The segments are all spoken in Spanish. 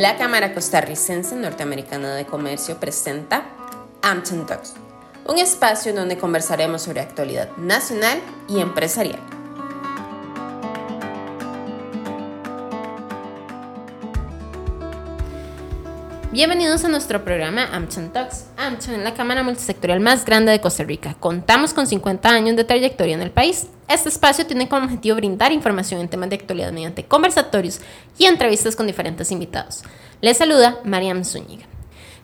La Cámara Costarricense Norteamericana de Comercio presenta Ampton Talks, un espacio donde conversaremos sobre actualidad nacional y empresarial. Bienvenidos a nuestro programa AmCham Talks. AmCham es la cámara multisectorial más grande de Costa Rica. Contamos con 50 años de trayectoria en el país. Este espacio tiene como objetivo brindar información en temas de actualidad mediante conversatorios y entrevistas con diferentes invitados. Les saluda Mariam Zúñiga.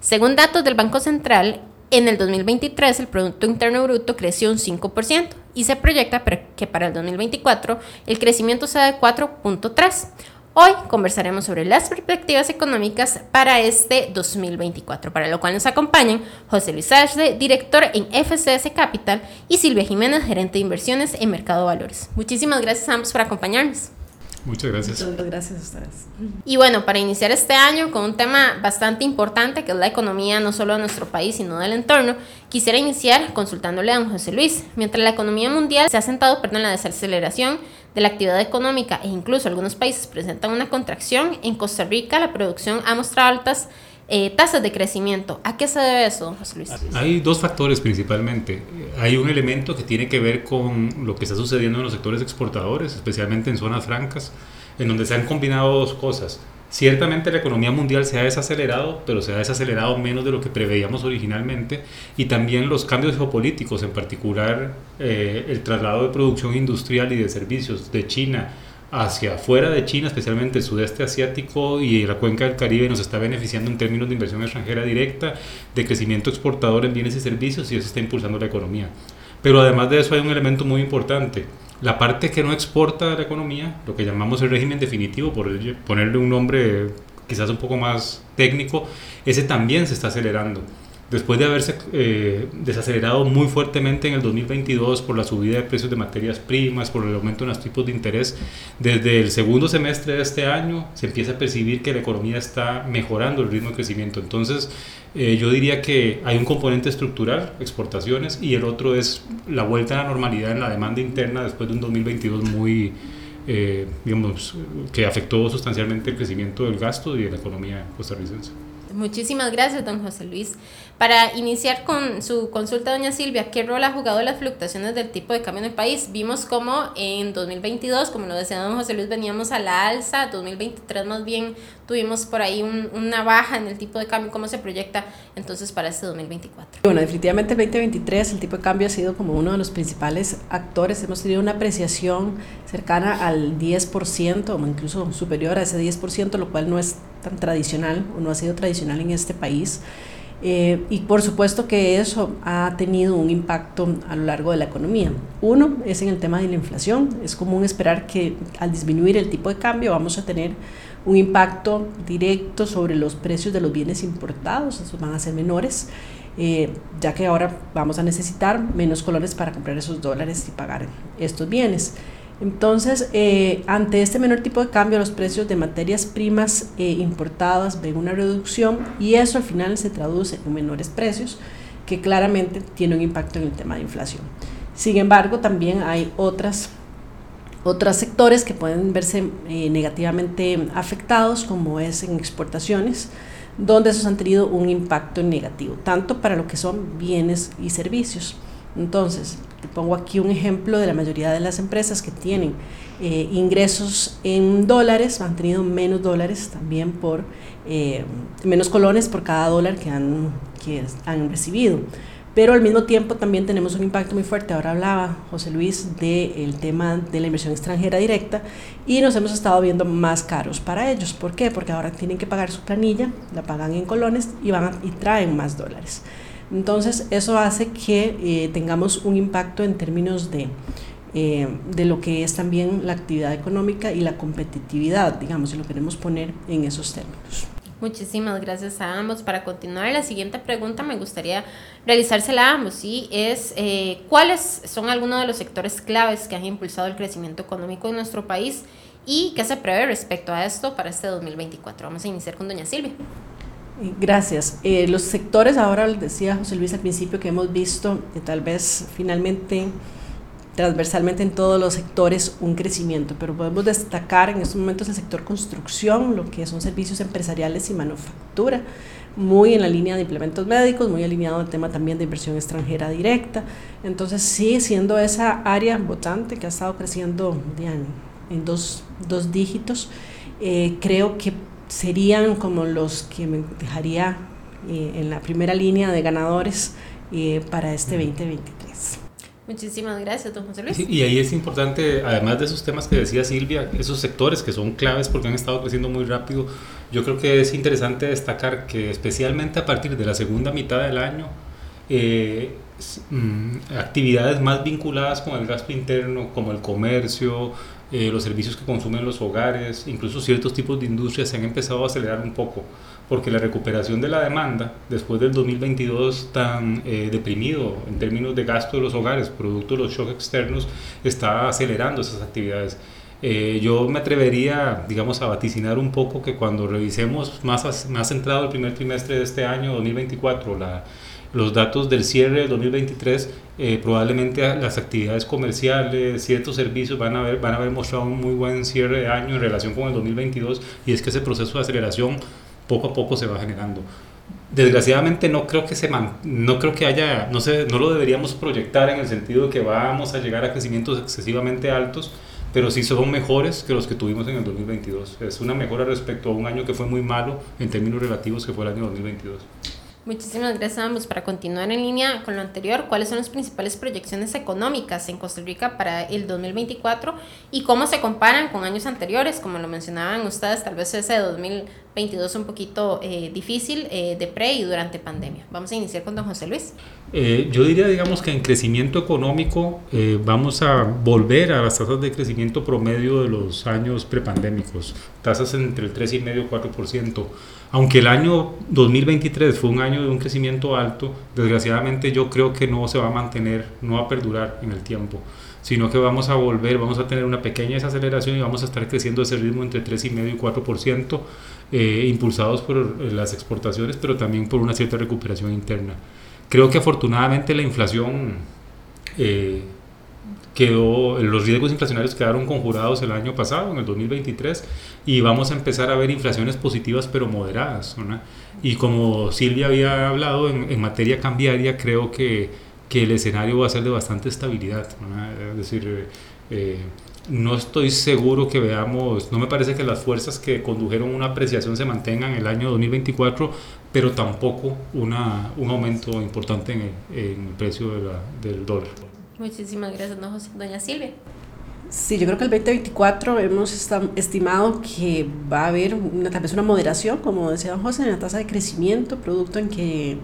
Según datos del Banco Central, en el 2023 el Producto Interno Bruto creció un 5% y se proyecta que para el 2024 el crecimiento sea de 4.3%. Hoy conversaremos sobre las perspectivas económicas para este 2024, para lo cual nos acompañan José Luis Ashley, director en FCS Capital, y Silvia Jiménez, gerente de inversiones en Mercado Valores. Muchísimas gracias a ambos por acompañarnos. Muchas gracias. Muchas gracias a ustedes. Y bueno, para iniciar este año con un tema bastante importante, que es la economía no solo de nuestro país, sino del entorno, quisiera iniciar consultándole a don José Luis. Mientras la economía mundial se ha sentado perdón, en la desaceleración de la actividad económica e incluso algunos países presentan una contracción, en Costa Rica la producción ha mostrado altas eh, tasas de crecimiento. ¿A qué se debe eso, José Luis? Hay dos factores principalmente. Hay un elemento que tiene que ver con lo que está sucediendo en los sectores exportadores, especialmente en zonas francas, en donde se han combinado dos cosas. Ciertamente la economía mundial se ha desacelerado, pero se ha desacelerado menos de lo que preveíamos originalmente y también los cambios geopolíticos, en particular eh, el traslado de producción industrial y de servicios de China hacia afuera de China, especialmente el sudeste asiático y la cuenca del Caribe, nos está beneficiando en términos de inversión extranjera directa, de crecimiento exportador en bienes y servicios y eso está impulsando la economía. Pero además de eso hay un elemento muy importante la parte que no exporta la economía, lo que llamamos el régimen definitivo, por ponerle un nombre quizás un poco más técnico, ese también se está acelerando después de haberse eh, desacelerado muy fuertemente en el 2022 por la subida de precios de materias primas, por el aumento en los tipos de interés, desde el segundo semestre de este año se empieza a percibir que la economía está mejorando el ritmo de crecimiento. Entonces, eh, yo diría que hay un componente estructural, exportaciones, y el otro es la vuelta a la normalidad en la demanda interna después de un 2022 muy... Eh, digamos, que afectó sustancialmente el crecimiento del gasto y de la economía costarricense. Muchísimas gracias, don José Luis. Para iniciar con su consulta, doña Silvia, ¿qué rol ha jugado las fluctuaciones del tipo de cambio en el país? Vimos como en 2022, como lo decía don José Luis, veníamos a la alza, 2023 más bien tuvimos por ahí una baja en el tipo de cambio, ¿cómo se proyecta entonces para este 2024? Bueno, definitivamente el 2023 el tipo de cambio ha sido como uno de los principales actores, hemos tenido una apreciación cercana al 10% o incluso superior a ese 10%, lo cual no es tan tradicional o no ha sido tradicional en este país. Eh, y por supuesto que eso ha tenido un impacto a lo largo de la economía. Uno es en el tema de la inflación. Es común esperar que al disminuir el tipo de cambio vamos a tener un impacto directo sobre los precios de los bienes importados. Esos van a ser menores, eh, ya que ahora vamos a necesitar menos colores para comprar esos dólares y pagar estos bienes. Entonces, eh, ante este menor tipo de cambio, los precios de materias primas eh, importadas ven una reducción y eso al final se traduce en menores precios que claramente tiene un impacto en el tema de inflación. Sin embargo, también hay otras, otros sectores que pueden verse eh, negativamente afectados, como es en exportaciones, donde esos han tenido un impacto negativo, tanto para lo que son bienes y servicios. Entonces, te pongo aquí un ejemplo de la mayoría de las empresas que tienen eh, ingresos en dólares, han tenido menos dólares también por, eh, menos colones por cada dólar que han, que han recibido. Pero al mismo tiempo también tenemos un impacto muy fuerte. Ahora hablaba José Luis del tema de la inversión extranjera directa y nos hemos estado viendo más caros para ellos. ¿Por qué? Porque ahora tienen que pagar su planilla, la pagan en colones y, van y traen más dólares. Entonces, eso hace que eh, tengamos un impacto en términos de, eh, de lo que es también la actividad económica y la competitividad, digamos, si lo queremos poner en esos términos. Muchísimas gracias a ambos. Para continuar, la siguiente pregunta me gustaría realizársela a ambos, y es eh, ¿cuáles son algunos de los sectores claves que han impulsado el crecimiento económico en nuestro país y qué se prevé respecto a esto para este 2024? Vamos a iniciar con doña Silvia. Gracias. Eh, los sectores, ahora decía José Luis al principio, que hemos visto que tal vez finalmente transversalmente en todos los sectores un crecimiento, pero podemos destacar en estos momentos el sector construcción, lo que son servicios empresariales y manufactura, muy en la línea de implementos médicos, muy alineado al tema también de inversión extranjera directa. Entonces, sí, siendo esa área votante que ha estado creciendo en, dos, dos, dígitos, eh, creo que serían como los que me dejaría eh, en la primera línea de ganadores eh, para este 2023. Muchísimas gracias, don José Luis. y ahí es importante, además de esos temas que decía Silvia, esos sectores que son claves porque han estado creciendo muy rápido, yo creo que es interesante destacar que especialmente a partir de la segunda mitad del año, eh, mm, actividades más vinculadas con el gasto interno, como el comercio, eh, los servicios que consumen los hogares, incluso ciertos tipos de industrias se han empezado a acelerar un poco, porque la recuperación de la demanda después del 2022 tan eh, deprimido en términos de gasto de los hogares, producto de los shocks externos, está acelerando esas actividades. Eh, yo me atrevería, digamos, a vaticinar un poco que cuando revisemos más, más centrado el primer trimestre de este año, 2024, la, los datos del cierre del 2023, eh, probablemente las actividades comerciales, ciertos servicios van a, haber, van a haber mostrado un muy buen cierre de año en relación con el 2022 y es que ese proceso de aceleración poco a poco se va generando. Desgraciadamente no creo que se no creo que haya no sé, no lo deberíamos proyectar en el sentido de que vamos a llegar a crecimientos excesivamente altos, pero sí son mejores que los que tuvimos en el 2022. Es una mejora respecto a un año que fue muy malo en términos relativos que fue el año 2022. Muchísimas gracias ambos. Para continuar en línea con lo anterior, ¿cuáles son las principales proyecciones económicas en Costa Rica para el 2024 y cómo se comparan con años anteriores? Como lo mencionaban ustedes, tal vez ese de 2022 un poquito eh, difícil eh, de pre y durante pandemia. Vamos a iniciar con don José Luis. Eh, yo diría, digamos, que en crecimiento económico vamos a volver a las tasas de crecimiento promedio de los años prepandémicos, tasas entre el 3,5 y 4%. Aunque el año 2023 fue un año de un crecimiento alto, desgraciadamente yo creo que no se va a mantener, no va a perdurar en el tiempo, sino que vamos a volver, vamos a tener una pequeña desaceleración y vamos a estar creciendo ese ritmo entre 3,5 y 4%, eh, impulsados por eh, las exportaciones, pero también por una cierta recuperación interna. Creo que afortunadamente la inflación... Eh, quedó, los riesgos inflacionarios quedaron conjurados el año pasado, en el 2023, y vamos a empezar a ver inflaciones positivas pero moderadas. Y como Silvia había hablado en, materia cambiaria, creo que, que, el escenario va a ser de bastante estabilidad. Es decir, eh, no estoy seguro que veamos, no me parece que las fuerzas que condujeron una apreciación se mantengan en el año 2024, pero tampoco una, un aumento importante en el, en el precio de la, del dólar. Muchísimas gracias, doña Silvia. Sí, yo creo que el 2024 hemos estimado que va a haber una, tal vez una moderación, como decía don José, en la tasa de crecimiento, producto en que,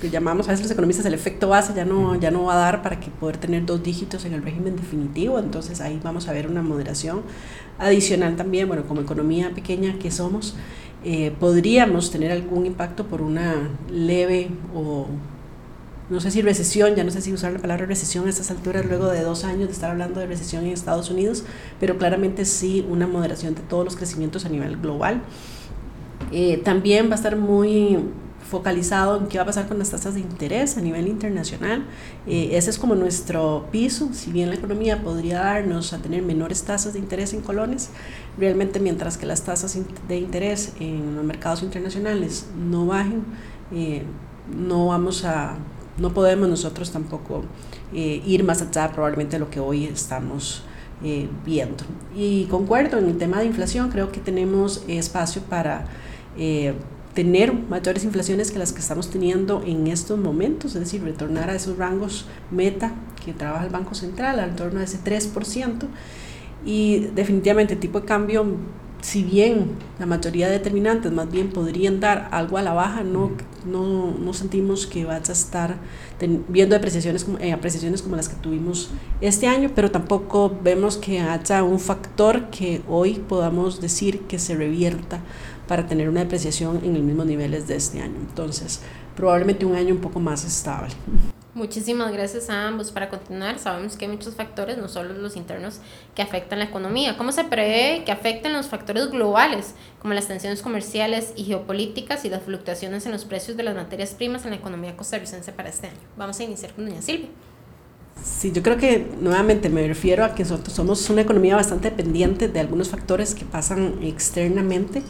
que llamamos a veces los economistas el efecto base ya no, ya no va a dar para que poder tener dos dígitos en el régimen definitivo, entonces ahí vamos a ver una moderación adicional también, bueno, como economía pequeña que somos, eh, podríamos tener algún impacto por una leve o no sé si recesión, ya no sé si usar la palabra recesión a estas alturas, luego de dos años de estar hablando de recesión en Estados Unidos, pero claramente sí una moderación de todos los crecimientos a nivel global. Eh, también va a estar muy focalizado en qué va a pasar con las tasas de interés a nivel internacional. Eh, ese es como nuestro piso, si bien la economía podría darnos a tener menores tasas de interés en colones, realmente mientras que las tasas de interés en los mercados internacionales no bajen, eh, no vamos a no podemos nosotros tampoco eh, ir más allá probablemente de lo que hoy estamos eh, viendo. Y concuerdo en el tema de inflación, creo que tenemos espacio para eh, tener mayores inflaciones que las que estamos teniendo en estos momentos, es decir, retornar a esos rangos meta que trabaja el Banco Central, al torno de ese 3%. Y definitivamente el tipo de cambio si bien la mayoría de determinantes más bien podrían dar algo a la baja, no, no, no sentimos que vaya a estar viendo apreciaciones como, eh, apreciaciones como las que tuvimos este año, pero tampoco vemos que haya un factor que hoy podamos decir que se revierta para tener una depreciación en los mismos niveles de este año. Entonces, probablemente un año un poco más estable. Muchísimas gracias a ambos. Para continuar, sabemos que hay muchos factores, no solo los internos, que afectan la economía. ¿Cómo se prevé que afecten los factores globales, como las tensiones comerciales y geopolíticas y las fluctuaciones en los precios de las materias primas en la economía costarricense para este año? Vamos a iniciar con doña Silvia. Sí, yo creo que nuevamente me refiero a que nosotros somos una economía bastante dependiente de algunos factores que pasan externamente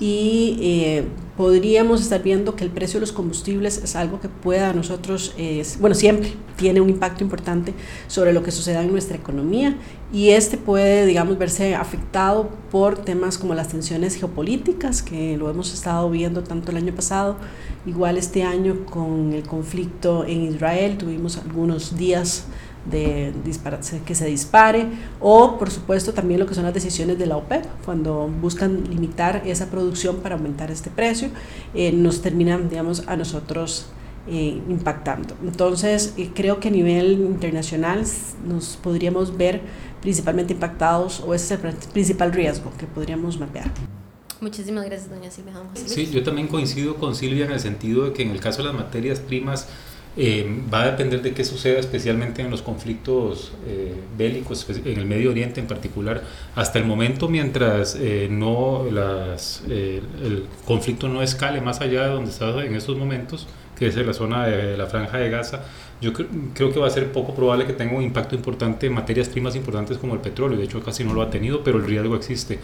y eh, podríamos estar viendo que el precio de los combustibles es algo que pueda a nosotros, eh, bueno, siempre tiene un impacto importante sobre lo que suceda en nuestra economía y este puede, digamos, verse afectado por temas como las tensiones geopolíticas, que lo hemos estado viendo tanto el año pasado, igual este año con el conflicto en Israel, tuvimos algunos días de que se dispare, o por supuesto también lo que son las decisiones de la OPEP, cuando buscan limitar esa producción para aumentar este precio, eh, nos terminan, digamos, a nosotros eh, impactando. Entonces, eh, creo que a nivel internacional nos podríamos ver principalmente impactados, o ese es el principal riesgo que podríamos mapear. Muchísimas gracias, doña Silvia. Sí, yo también coincido con Silvia en el sentido de que en el caso de las materias primas, eh, va a depender de qué suceda, especialmente en los conflictos eh, bélicos, en el Medio Oriente en particular. Hasta el momento, mientras eh, no las, el conflicto no escale más allá de donde está en estos momentos, que es en la zona de la franja de Gaza, yo creo que va a ser poco probable que tenga un impacto importante en materias primas importantes como el petróleo. De hecho, casi no lo ha tenido, pero el riesgo existe.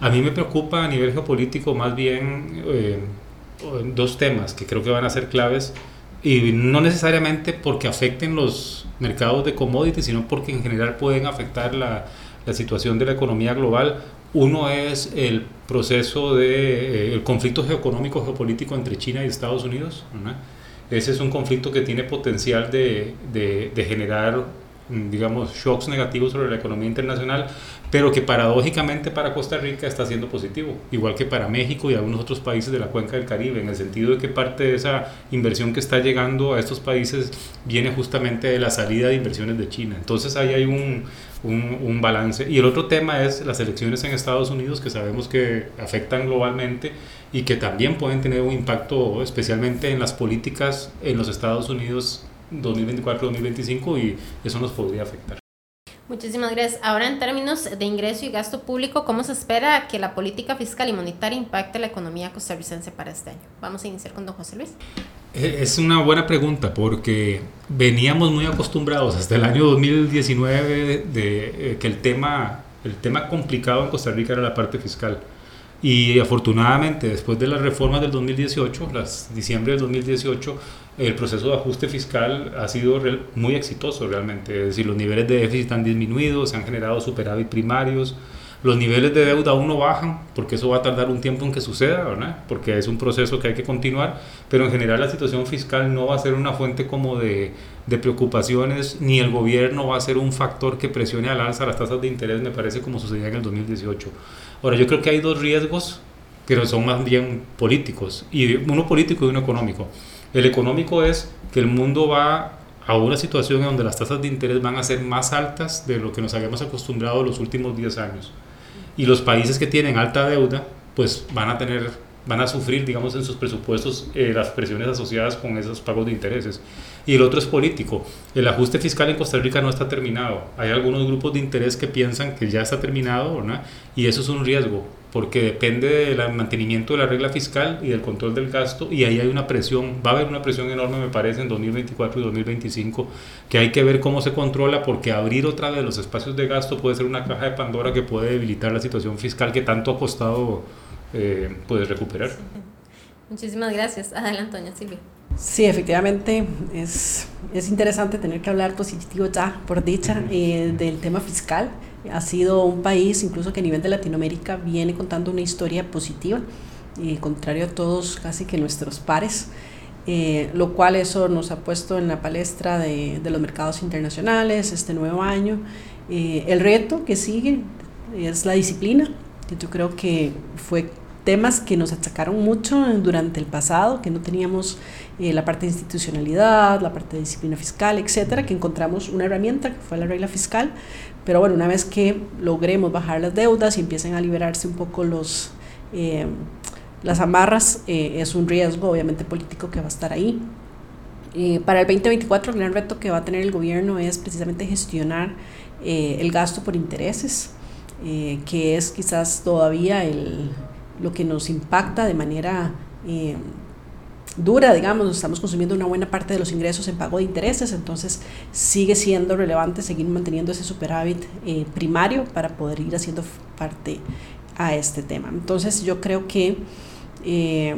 A mí me preocupa a nivel geopolítico más bien dos temas que creo que van a ser claves y no necesariamente porque afecten los mercados de commodities, sino porque en general pueden afectar la, la situación de la economía global. Uno es el proceso de eh, el conflicto geoeconómico geopolítico entre China y Estados Unidos. Ese es un conflicto que tiene potencial de, de, de generar digamos, shocks negativos sobre la economía internacional, pero que paradójicamente para Costa Rica está siendo positivo, igual que para México y algunos otros países de la cuenca del Caribe, en el sentido de que parte de esa inversión que está llegando a estos países viene justamente de la salida de inversiones de China. Entonces ahí hay un, un, un balance. Y el otro tema es las elecciones en Estados Unidos, que sabemos que afectan globalmente y que también pueden tener un impacto especialmente en las políticas en los Estados Unidos 2024-2025 y eso nos podría afectar. Muchísimas gracias. Ahora, en términos de ingreso y gasto público, ¿cómo se espera que la política fiscal y monetaria impacte la economía costarricense para este año? Vamos a iniciar con don José Luis. Eh, es una buena pregunta porque veníamos muy acostumbrados hasta el año 2019 de, eh, que el tema, el tema complicado en Costa Rica era la parte fiscal. Y afortunadamente, después de las reformas del 2018, las diciembre del 2018, el proceso de ajuste fiscal ha sido muy exitoso realmente. Es decir, los niveles de déficit han disminuido, se han generado superávit primarios, los niveles de deuda aún no bajan, porque eso va a tardar un tiempo en que suceda, ¿verdad? Porque es un proceso que hay que continuar, pero en general la situación fiscal no va a ser una fuente como de, de preocupaciones, ni el gobierno va a ser un factor que presione al alza las tasas de interés, me parece como sucedía en el 2018. Ahora, yo creo que hay dos riesgos, pero son más bien políticos, y uno político y uno económico. El económico es que el mundo va a una situación en donde las tasas de interés van a ser más altas de lo que nos habíamos acostumbrado los últimos 10 años. Y los países que tienen alta deuda, pues van a tener, van a sufrir, digamos, en sus presupuestos eh, las presiones asociadas con esos pagos de intereses. Y el otro es político. El ajuste fiscal en Costa Rica no está terminado. Hay algunos grupos de interés que piensan que ya está terminado. Y eso es un riesgo porque depende del mantenimiento de la regla fiscal y del control del gasto y ahí hay una presión, va a haber una presión enorme me parece en 2024 y 2025 que hay que ver cómo se controla porque abrir otra vez los espacios de gasto puede ser una caja de Pandora que puede debilitar la situación fiscal que tanto ha costado eh, pues, recuperar. Muchísimas gracias. Adelante, doña Silvia. Sí, efectivamente es, es interesante tener que hablar positivo ya, por dicha, eh, del tema fiscal ha sido un país, incluso que a nivel de Latinoamérica, viene contando una historia positiva, y contrario a todos casi que nuestros pares, eh, lo cual eso nos ha puesto en la palestra de, de los mercados internacionales este nuevo año. Eh, el reto que sigue es la disciplina. Yo creo que fue temas que nos achacaron mucho durante el pasado, que no teníamos eh, la parte de institucionalidad, la parte de disciplina fiscal, etcétera, que encontramos una herramienta que fue la regla fiscal, pero bueno, una vez que logremos bajar las deudas y empiecen a liberarse un poco los, eh, las amarras, eh, es un riesgo obviamente político que va a estar ahí. para el 2024 el gran reto que va a tener el gobierno es precisamente gestionar el gasto por intereses, que es quizás todavía el, lo que nos impacta de manera dura, digamos, estamos consumiendo una buena parte de los ingresos en pago de intereses, entonces sigue siendo relevante seguir manteniendo ese superávit eh, primario para poder ir haciendo parte a este tema. Entonces yo creo que eh,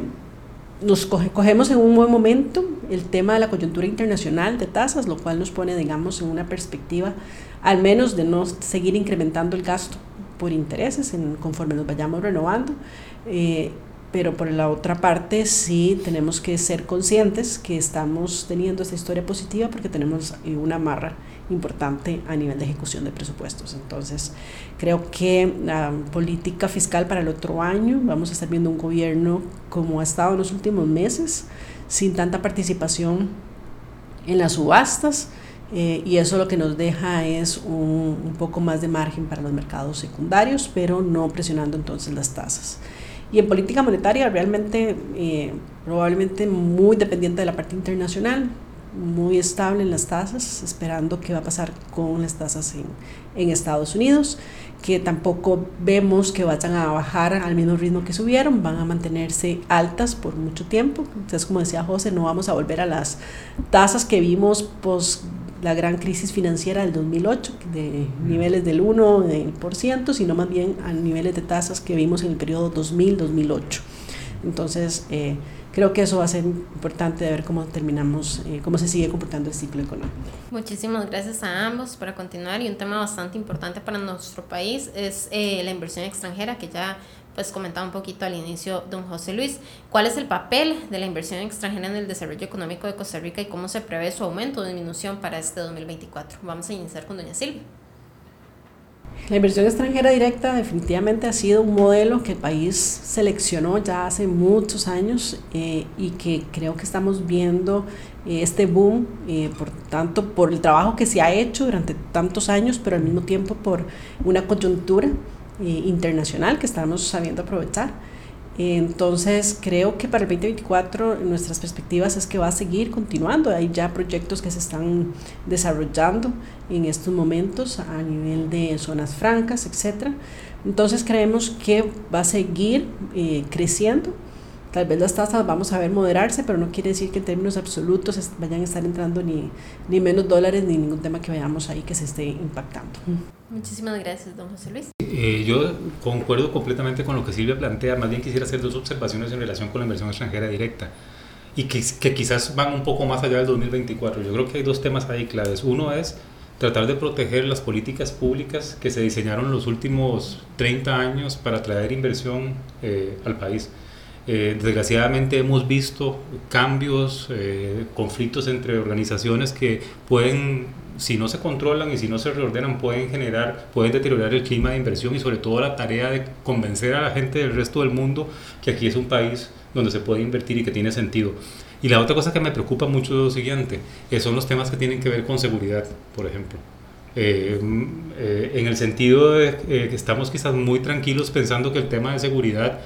nos cogemos en un buen momento el tema de la coyuntura internacional de tasas, lo cual nos pone, digamos, en una perspectiva al menos de no seguir incrementando el gasto por intereses en, conforme nos vayamos renovando. Eh, pero por la otra parte sí tenemos que ser conscientes que estamos teniendo esta historia positiva porque tenemos eh, una marra importante a nivel de ejecución de presupuestos. Entonces, creo que la política fiscal para el otro año, vamos a estar viendo un gobierno como ha estado en los últimos meses, sin tanta participación en las subastas, eh, y eso lo que nos deja es un poco más de margen para los mercados secundarios, pero no presionando entonces las tasas. Y en política monetaria realmente eh, probablemente muy dependiente de la parte internacional, muy estable en las tasas, esperando qué va a pasar con las tasas en, en, Estados Unidos, que tampoco vemos que vayan a bajar al mismo ritmo que subieron, van a mantenerse altas por mucho tiempo. Entonces, como decía José, no vamos a volver a las tasas que vimos post la gran crisis financiera del 2008, de niveles del 1%, sino más bien a niveles de tasas que vimos en el periodo 2000-2008. Entonces, eh, creo que eso va a ser importante de ver cómo terminamos, eh, cómo se sigue comportando el ciclo económico. Muchísimas gracias a ambos para continuar y un tema bastante importante para nuestro país es eh, la inversión extranjera que ya pues comentaba un poquito al inicio don José Luis, ¿cuál es el papel de la inversión extranjera en el desarrollo económico de Costa Rica y cómo se prevé su aumento o disminución para este 2024? Vamos a iniciar con doña Silvia. La inversión extranjera directa definitivamente ha sido un modelo que el país seleccionó ya hace muchos años eh, y que creo que estamos viendo eh, este boom, eh, por tanto, por el trabajo que se ha hecho durante tantos años, pero al mismo tiempo por una coyuntura eh, internacional que estamos sabiendo aprovechar. Entonces, creo que para el 2024 nuestras perspectivas es que va a seguir continuando. Hay ya proyectos que se están desarrollando en estos momentos a nivel de zonas francas, etc. Entonces, creemos que va a seguir eh, creciendo. Tal vez las tasas vamos a ver moderarse, pero no quiere decir que en términos absolutos vayan a estar entrando ni, ni menos dólares ni ningún tema que veamos ahí que se esté impactando. Muchísimas gracias, don José Luis. Eh, yo concuerdo completamente con lo que Silvia plantea, más bien quisiera hacer dos observaciones en relación con la inversión extranjera directa y que, que quizás van un poco más allá del 2024. Yo creo que hay dos temas ahí claves. Uno es tratar de proteger las políticas públicas que se diseñaron los últimos 30 años para atraer inversión eh, al país. Eh, desgraciadamente hemos visto cambios, eh, conflictos entre organizaciones que pueden si no se controlan y si no se reordenan, pueden generar, pueden deteriorar el clima de inversión y sobre todo la tarea de convencer a la gente del resto del mundo que aquí es un país donde se puede invertir y que tiene sentido. Y la otra cosa que me preocupa mucho es lo siguiente, eh, son los temas que tienen que ver con seguridad, por ejemplo. Eh, eh, en el sentido de que estamos quizás muy tranquilos pensando que el tema de seguridad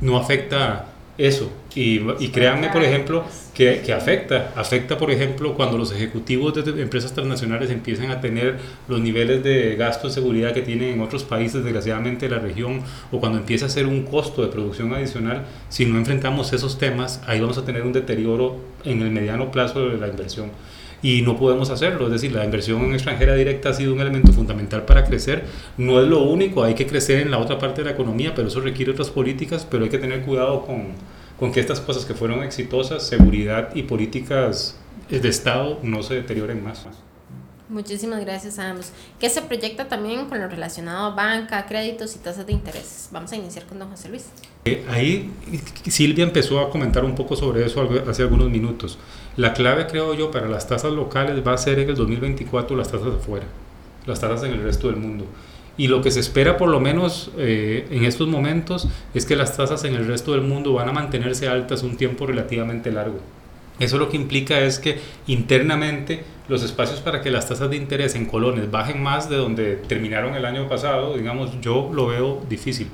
no afecta eso. Y, y créanme, por ejemplo, que, que, afecta. Afecta, por ejemplo, cuando los ejecutivos de empresas transnacionales empiezan a tener los niveles de gasto de seguridad que tienen en otros países, desgraciadamente, de la región, o cuando empieza a ser un costo de producción adicional. Si no enfrentamos esos temas, ahí vamos a tener un deterioro en el mediano plazo de la inversión y no podemos hacerlo. Es decir, la inversión extranjera directa ha sido un elemento fundamental para crecer. No es lo único, hay que crecer en la otra parte de la economía, pero eso requiere otras políticas, pero hay que tener cuidado con, con que estas cosas que fueron exitosas, seguridad y políticas de Estado, no se deterioren más. Muchísimas gracias a ambos. ¿Qué se proyecta también con lo relacionado a banca, créditos y tasas de interés? Vamos a iniciar con don José Luis. Eh, ahí Silvia empezó a comentar un poco sobre eso hace algunos minutos. La clave, creo yo, para las tasas locales va a ser en el 2024 las tasas afuera, las tasas en el resto del mundo. Y lo que se espera, por lo menos eh, en estos momentos, es que las tasas en el resto del mundo van a mantenerse altas un tiempo relativamente largo. Eso lo que implica es que internamente los espacios para que las tasas de interés en colones bajen más de donde terminaron el año pasado, digamos, yo lo veo difícil,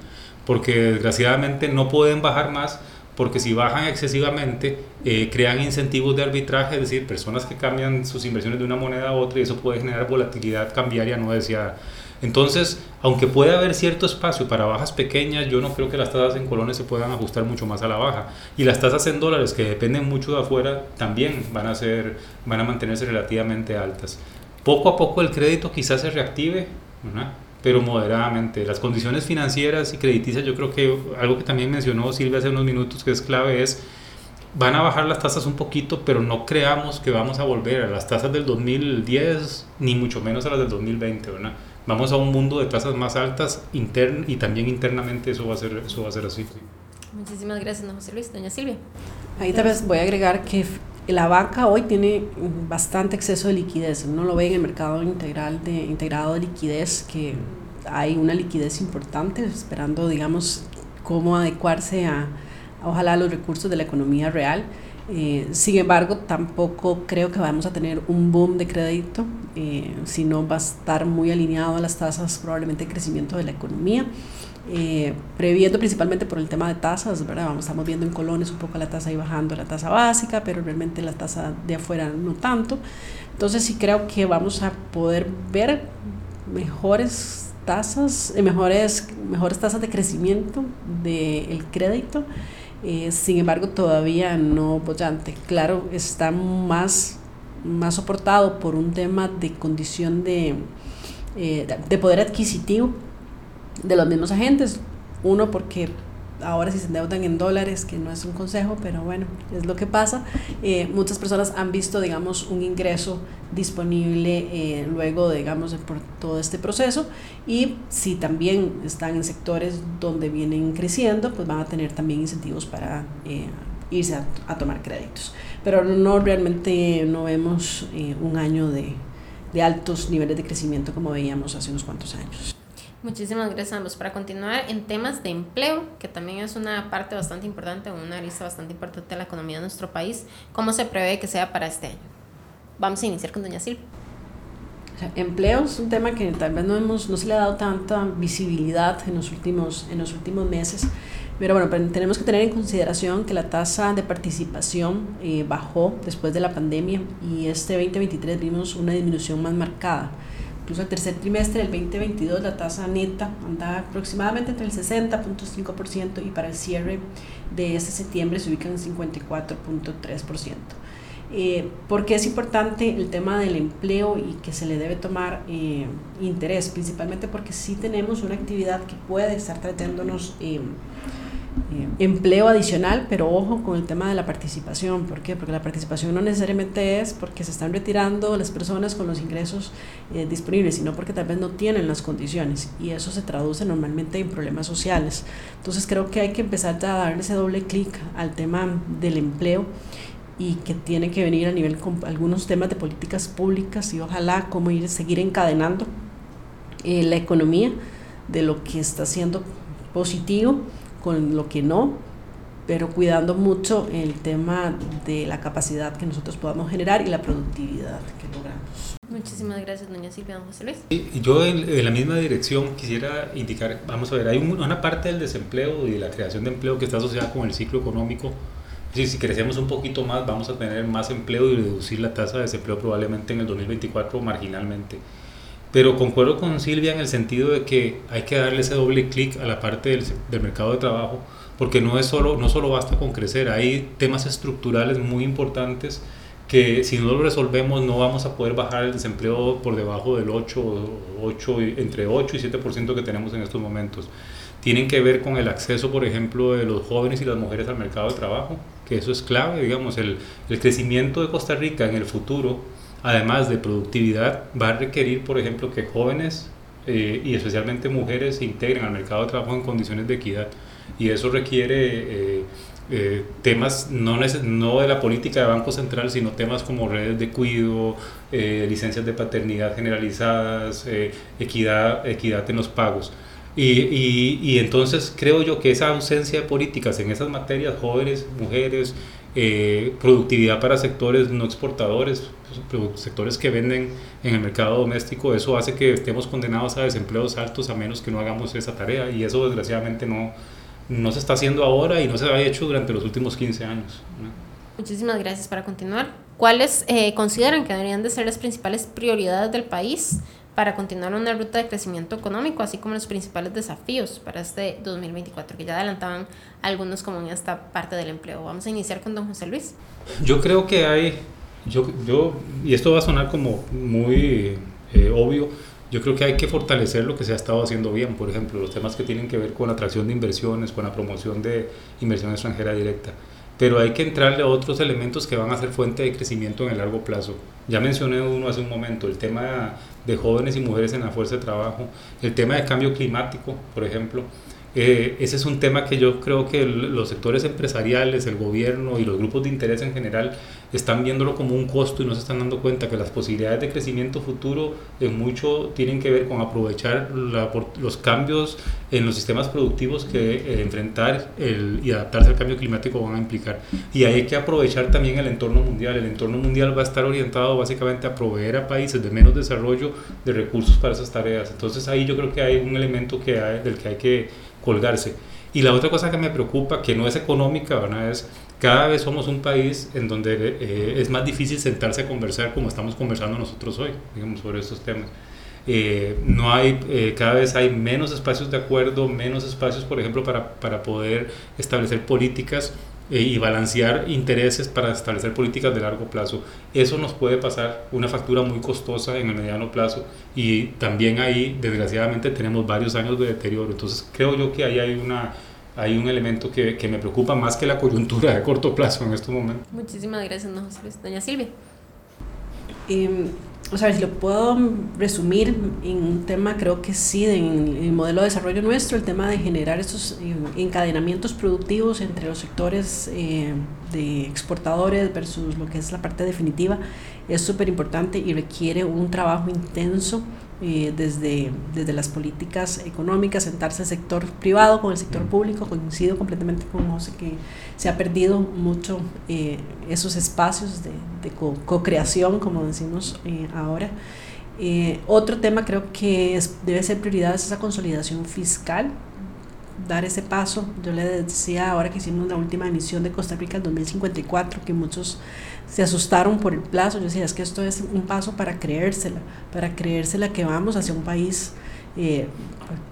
porque desgraciadamente no pueden bajar más, porque si bajan excesivamente, eh, crean incentivos de arbitraje, es decir, personas que cambian sus inversiones de una moneda a otra y eso puede generar volatilidad cambiaria no deseada. Entonces, aunque puede haber cierto espacio para bajas pequeñas, yo no creo que las tasas en colones se puedan ajustar mucho más a la baja. Y las tasas en dólares, que dependen mucho de afuera, también van a, ser, van a mantenerse relativamente altas. Poco a poco el crédito quizás se reactive, pero moderadamente. Las condiciones financieras y crediticias, yo creo que algo que también mencionó Silvia hace unos minutos que es clave es van a bajar las tasas un poquito, pero no creamos que vamos a volver a las tasas del 2010, ni mucho menos a las del 2020, ¿verdad? Vamos a un mundo de tasas más altas intern y también internamente eso va a ser, eso va a ser así. Muchísimas gracias, don José Luis. Doña Silvia. Ahí tal vez voy a agregar que la banca hoy tiene bastante exceso de liquidez. Uno lo ve en el mercado integral de, integrado de liquidez, que hay una liquidez importante, esperando, digamos, cómo adecuarse a, ojalá los recursos de la economía real. Eh, sin embargo, tampoco creo que vamos a tener un boom de crédito, eh, sino va a estar muy alineado a las tasas probablemente de crecimiento de la economía, eh, previendo principalmente por el tema de tasas, ¿verdad? Vamos, estamos viendo en colones un poco la tasa ahí bajando, la tasa básica, pero realmente la tasa de afuera no tanto. Entonces sí creo que vamos a poder ver mejores tasas, mejores, mejores tasas de crecimiento del crédito. Eh, sin embargo, todavía no bollante. Claro, está más, más soportado por un tema de condición de, eh, de poder adquisitivo de los mismos agentes. Uno, porque ahora si se endeudan en dólares, que no es un consejo, pero bueno, es lo que pasa. Eh, muchas personas han visto, digamos, un ingreso disponible eh, luego, digamos, por todo este proceso y si también están en sectores donde vienen creciendo, pues van a tener también incentivos para eh, irse a, tomar créditos. Pero no realmente no vemos un año de, de altos niveles de crecimiento como veíamos hace unos cuantos años. Muchísimas gracias a ambos. Para continuar en temas de empleo, que también es una parte bastante importante, una lista bastante importante de la economía de nuestro país, ¿cómo se prevé que sea para este año? Vamos a iniciar con doña Silvia. empleo es un tema que tal vez no, hemos, no se le ha dado tanta visibilidad en los últimos, en los últimos meses, pero bueno, tenemos que tener en consideración que la tasa de participación eh, bajó después de la pandemia y este 2023 vimos una disminución más marcada Incluso el tercer trimestre del 2022 la tasa neta anda aproximadamente entre el 60.5% y para el cierre de este septiembre se ubica en 54.3%. Eh, ¿Por qué es importante el tema del empleo y que se le debe tomar eh, interés? Principalmente porque sí tenemos una actividad que puede estar trayéndonos eh, eh, empleo adicional, pero ojo con el tema de la participación. ¿Por qué? Porque la participación no necesariamente es porque se están retirando las personas con los ingresos eh, disponibles, sino porque tal vez no tienen las condiciones y eso se traduce normalmente en problemas sociales. Entonces creo que hay que empezar a darle ese doble clic al tema del empleo y que tiene que venir a nivel con algunos temas de políticas públicas y ojalá cómo ir seguir encadenando eh, la economía de lo que está siendo positivo con lo que no, pero cuidando mucho el tema de la capacidad que nosotros podamos generar y la productividad que logramos. Muchísimas gracias, doña Silvia, don José Luis. Y yo en, la misma dirección quisiera indicar, vamos a ver, hay una parte del desempleo y de la creación de empleo que está asociada con el ciclo económico. Si, si crecemos un poquito más, vamos a tener más empleo y reducir la tasa de desempleo probablemente en el 2024 marginalmente. Pero concuerdo con Silvia en el sentido de que hay que darle ese doble clic a la parte del, del, mercado de trabajo, porque no, es solo, no solo basta con crecer, hay temas estructurales muy importantes que si no lo resolvemos no vamos a poder bajar el desempleo por debajo del 8, 8 entre 8 y 7% que tenemos en estos momentos. Tienen que ver con el acceso, por ejemplo, de los jóvenes y las mujeres al mercado de trabajo, que eso es clave, digamos, el, el crecimiento de Costa Rica en el futuro además de productividad, va a requerir, por ejemplo, que jóvenes eh, y especialmente mujeres se integren al mercado de trabajo en condiciones de equidad. Y eso requiere eh, eh, temas no, no de la política de Banco Central, sino temas como redes de cuido, licencias de paternidad generalizadas, equidad, equidad en los pagos. Y, y, y, entonces creo yo que esa ausencia de políticas en esas materias, jóvenes, mujeres, eh, productividad para sectores no exportadores, sectores que venden en el mercado doméstico, eso hace que estemos condenados a desempleos altos a menos que no hagamos esa tarea y eso desgraciadamente no, no se está haciendo ahora y no se ha hecho durante los últimos 15 años. Muchísimas gracias para continuar. ¿Cuáles eh, consideran que deberían de ser las principales prioridades del país para continuar una ruta de crecimiento económico, así como los principales desafíos para este 2024, que ya adelantaban algunos como en esta parte del empleo. Vamos a iniciar con don José Luis. Yo creo que hay, yo, yo y esto va a sonar como muy eh, obvio, yo creo que hay que fortalecer lo que se ha estado haciendo bien, por ejemplo, los temas que tienen que ver con la atracción de inversiones, con la promoción de inversión extranjera directa pero hay que entrarle a otros elementos que van a ser fuente de crecimiento en el largo plazo. Ya mencioné uno hace un momento, el tema de jóvenes y mujeres en la fuerza de trabajo, el tema de cambio climático, por ejemplo, eh, ese es un tema que yo creo que los sectores empresariales, el gobierno y los grupos de interés en general están viéndolo como un costo y no se están dando cuenta que las posibilidades de crecimiento futuro en mucho tienen que ver con aprovechar los cambios en los sistemas productivos que eh, enfrentar el, y adaptarse al cambio climático van a implicar. Y hay que aprovechar también el entorno mundial. El entorno mundial va a estar orientado básicamente a proveer a países de menos desarrollo de recursos para esas tareas. Entonces ahí yo creo que hay un elemento que del que hay que colgarse. Y la otra cosa que me preocupa, que no es económica, ¿verdad? es cada vez somos un país en donde eh, es más difícil sentarse a conversar como estamos conversando nosotros hoy, digamos, sobre estos temas. Eh, no hay, eh, cada vez hay menos espacios de acuerdo, menos espacios, por ejemplo, para, para poder establecer políticas y balancear intereses para establecer políticas de largo plazo. Eso nos puede pasar una factura muy costosa en el mediano plazo y también ahí, desgraciadamente, tenemos varios años de deterioro. Entonces, creo yo que ahí hay una hay un elemento que, que, me preocupa más que la coyuntura de corto plazo en estos momentos. Muchísimas gracias, doña Silvia. Eh, o sea, si lo puedo resumir en un tema, creo que sí, en el modelo de desarrollo nuestro, el tema de generar esos eh, encadenamientos productivos entre los sectores eh, de exportadores versus lo que es la parte definitiva, es súper importante y requiere un trabajo intenso eh, desde, desde las políticas económicas, sentarse el sector privado con el sector público, coincido completamente con José que se ha perdido mucho eh, esos espacios de, de co-creación, como decimos eh, ahora. otro tema creo que es, debe ser prioridad es esa consolidación fiscal, dar ese paso. Yo le decía ahora que hicimos la última emisión de Costa Rica en 2054, que muchos se asustaron por el plazo. Yo decía, es que esto es un paso para creérsela, para creérsela que vamos hacia un país eh,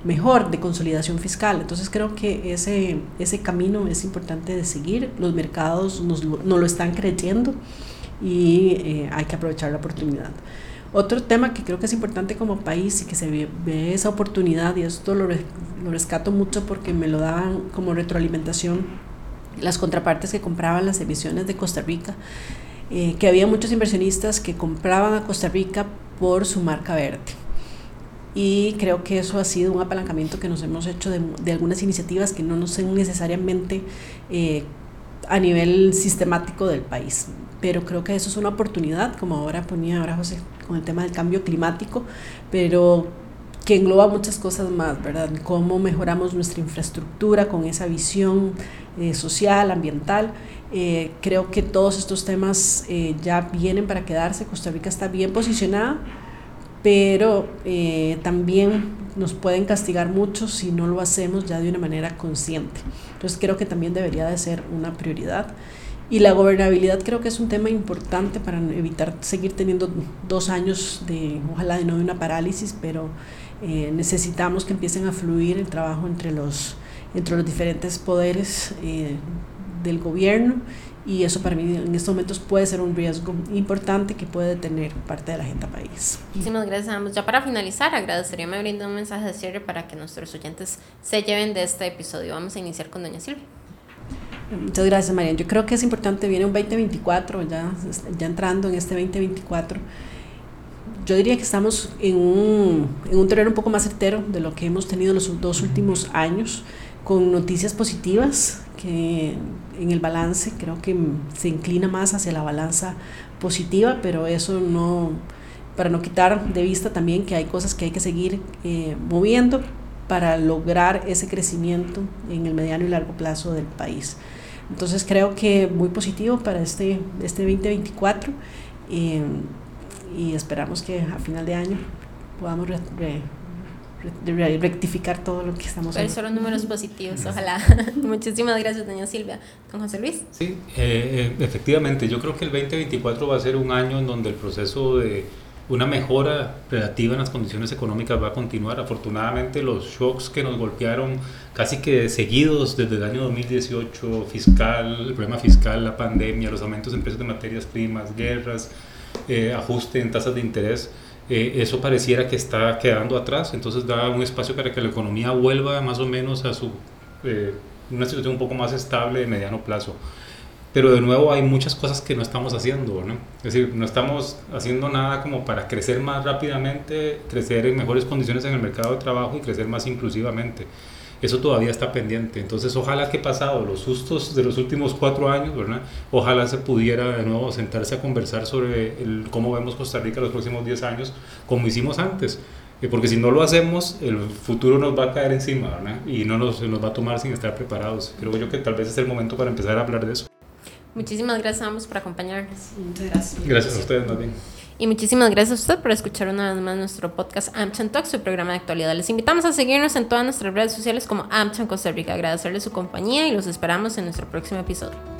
mejor de consolidación fiscal. Entonces creo que ese, ese camino es importante de seguir. Los mercados nos, lo están creyendo y eh, hay que aprovechar la oportunidad. Otro tema que creo que es importante como país y que se ve, esa oportunidad, y esto lo, lo rescato mucho porque me lo daban como retroalimentación las contrapartes que compraban las emisiones de Costa Rica, eh, que había muchos inversionistas que compraban a Costa Rica por su marca verde. Y creo que eso ha sido un apalancamiento que nos hemos hecho de, de algunas iniciativas que no nos son necesariamente eh, a nivel sistemático del país. Pero creo que eso es una oportunidad, como ahora ponía ahora José, con el tema del cambio climático, pero que engloba muchas cosas más, ¿verdad? Cómo mejoramos nuestra infraestructura con esa visión eh, social, ambiental. Eh, creo que todos estos temas eh, ya vienen para quedarse. Costa Rica está bien posicionada, pero también nos pueden castigar mucho si no lo hacemos ya de una manera consciente. Entonces creo que también debería de ser una prioridad. Y la gobernabilidad creo que es un tema importante para evitar seguir teniendo dos años de, ojalá de no de una parálisis, pero necesitamos que empiecen a fluir el trabajo entre los entre los diferentes poderes eh, del gobierno y eso para mí en estos momentos puede ser un riesgo importante que puede tener parte de la agenda país. Muchísimas gracias. Ya para finalizar, agradecería me brindar un mensaje de cierre para que nuestros oyentes se lleven de este episodio. Vamos a iniciar con doña Silvia. Muchas gracias, María. Yo creo que es importante, viene un 2024, ya, ya entrando en este 2024 yo diría que estamos en un, en un terreno un poco más certero de lo que hemos tenido los dos últimos años con noticias positivas, que en el balance creo que se inclina más hacia la balanza positiva, pero eso no, para no quitar de vista también que hay cosas que hay que seguir eh, moviendo para lograr ese crecimiento en el mediano y largo plazo del país. Entonces creo que muy positivo para este, este 2024 eh, y esperamos que a final de año podamos rectificar todo lo que estamos haciendo. solo números positivos, ojalá. Muchísimas gracias, doña Silvia. Don José Luis. Sí, eh, eh, efectivamente, yo creo que el 2024 va a ser un año en donde el proceso de, una mejora relativa en las condiciones económicas va a continuar. Afortunadamente los shocks que nos golpearon casi que seguidos desde el año 2018, fiscal, el problema fiscal, la pandemia, los aumentos en precios de materias primas, guerras, eh, ajuste en tasas de interés, eh, eso pareciera que está quedando atrás, entonces da un espacio para que la economía vuelva más o menos a su, eh, una situación un poco más estable de mediano plazo pero de nuevo hay muchas cosas que no estamos haciendo, ¿no? Es decir, no estamos haciendo nada como para crecer más rápidamente, crecer en mejores condiciones en el mercado de trabajo y crecer más inclusivamente. Eso todavía está pendiente. Entonces, ojalá que pasado los sustos de los últimos cuatro años, ¿verdad? Ojalá se pudiera de nuevo sentarse a conversar sobre el, cómo vemos Costa Rica los próximos diez años, como hicimos antes. Eh, porque si no lo hacemos, el futuro nos va a caer encima, ¿verdad? Y no nos, nos va a tomar sin estar preparados. Creo yo que tal vez es el momento para empezar a hablar de eso. Muchísimas gracias a ambos por acompañarnos. Muchas gracias. Gracias a ustedes, más bien. Y muchísimas gracias a usted por escuchar una vez más nuestro podcast AmCham Talk, su programa de actualidad. Les invitamos a seguirnos en todas nuestras redes sociales como AmCham Costa Rica, agradecerles su compañía y los esperamos en nuestro próximo episodio.